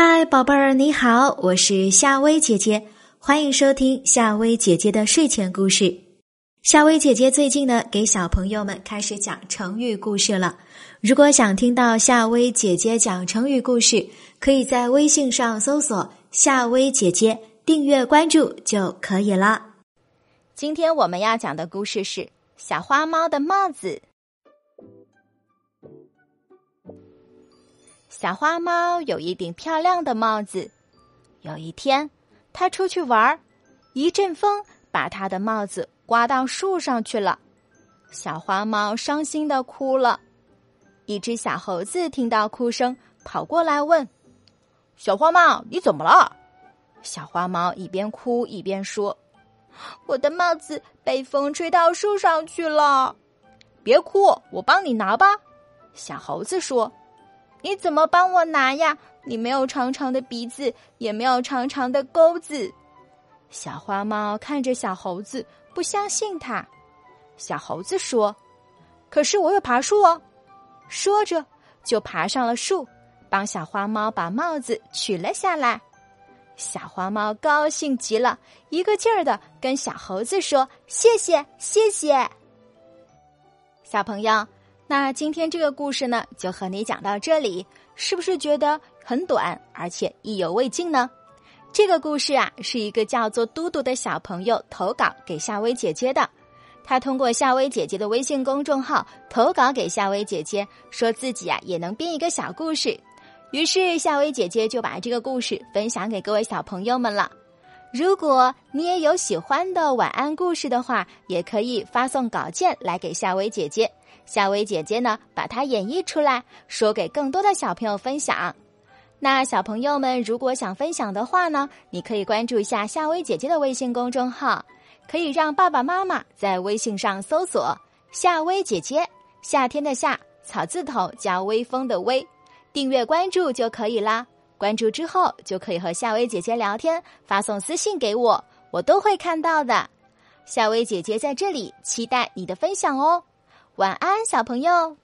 嗨，宝贝儿，你好，我是夏薇姐姐，欢迎收听夏薇姐姐的睡前故事。夏薇姐姐最近呢，给小朋友们开始讲成语故事了。如果想听到夏薇姐姐讲成语故事，可以在微信上搜索“夏薇姐姐”，订阅关注就可以了。今天我们要讲的故事是《小花猫的帽子》。小花猫有一顶漂亮的帽子。有一天，它出去玩儿，一阵风把它的帽子刮到树上去了。小花猫伤心的哭了。一只小猴子听到哭声，跑过来问：“小花猫，你怎么了？”小花猫一边哭一边说：“我的帽子被风吹到树上去了。”别哭，我帮你拿吧。”小猴子说。你怎么帮我拿呀？你没有长长的鼻子，也没有长长的钩子。小花猫看着小猴子，不相信它。小猴子说：“可是我有爬树哦。”说着就爬上了树，帮小花猫把帽子取了下来。小花猫高兴极了，一个劲儿的跟小猴子说：“谢谢，谢谢。”小朋友。那今天这个故事呢，就和你讲到这里，是不是觉得很短，而且意犹未尽呢？这个故事啊，是一个叫做嘟嘟的小朋友投稿给夏薇姐姐的。他通过夏薇姐姐的微信公众号投稿给夏薇姐姐，说自己啊也能编一个小故事。于是夏薇姐姐就把这个故事分享给各位小朋友们了。如果你也有喜欢的晚安故事的话，也可以发送稿件来给夏薇姐姐。夏薇姐姐呢，把它演绎出来，说给更多的小朋友分享。那小朋友们如果想分享的话呢，你可以关注一下夏薇姐姐的微信公众号，可以让爸爸妈妈在微信上搜索“夏薇姐姐”，夏天的夏，草字头加微风的微，订阅关注就可以啦。关注之后就可以和夏薇姐姐聊天，发送私信给我，我都会看到的。夏薇姐姐在这里期待你的分享哦。晚安，小朋友。